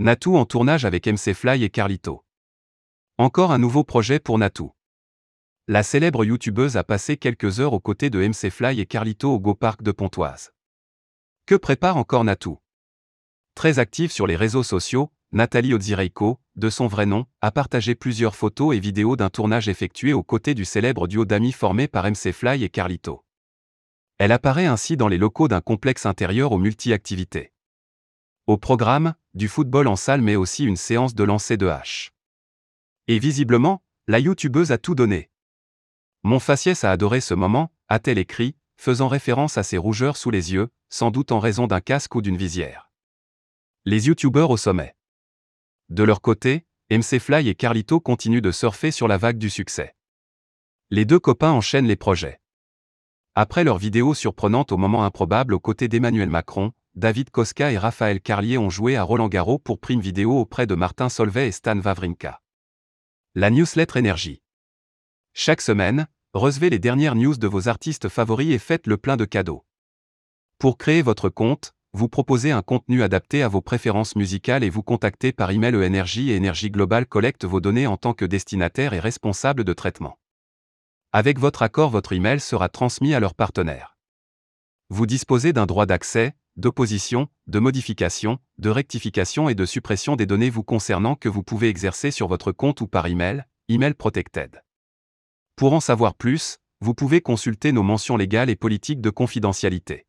Natou en tournage avec MC Fly et Carlito. Encore un nouveau projet pour Natou. La célèbre youtubeuse a passé quelques heures aux côtés de MC Fly et Carlito au Go Park de Pontoise. Que prépare encore Natou? Très active sur les réseaux sociaux, Nathalie Odzireiko, de son vrai nom, a partagé plusieurs photos et vidéos d'un tournage effectué aux côtés du célèbre duo d'amis formé par MC Fly et Carlito. Elle apparaît ainsi dans les locaux d'un complexe intérieur aux multi-activités. Au programme, du football en salle mais aussi une séance de lancer de hache. Et visiblement, la youtubeuse a tout donné. Mon faciès a adoré ce moment, a-t-elle écrit, faisant référence à ses rougeurs sous les yeux, sans doute en raison d'un casque ou d'une visière. Les youtubeurs au sommet. De leur côté, MC Fly et Carlito continuent de surfer sur la vague du succès. Les deux copains enchaînent les projets. Après leur vidéo surprenante au moment improbable aux côtés d'Emmanuel Macron, David Koska et Raphaël Carlier ont joué à Roland Garros pour Prime Vidéo auprès de Martin Solvay et Stan Wawrinka. La newsletter Énergie. Chaque semaine, recevez les dernières news de vos artistes favoris et faites le plein de cadeaux. Pour créer votre compte, vous proposez un contenu adapté à vos préférences musicales et vous contactez par email Énergie et Énergie Global collecte vos données en tant que destinataire et responsable de traitement. Avec votre accord, votre email sera transmis à leur partenaire. Vous disposez d'un droit d'accès, d'opposition, de modification, de rectification et de suppression des données vous concernant que vous pouvez exercer sur votre compte ou par email, email protected. Pour en savoir plus, vous pouvez consulter nos mentions légales et politiques de confidentialité.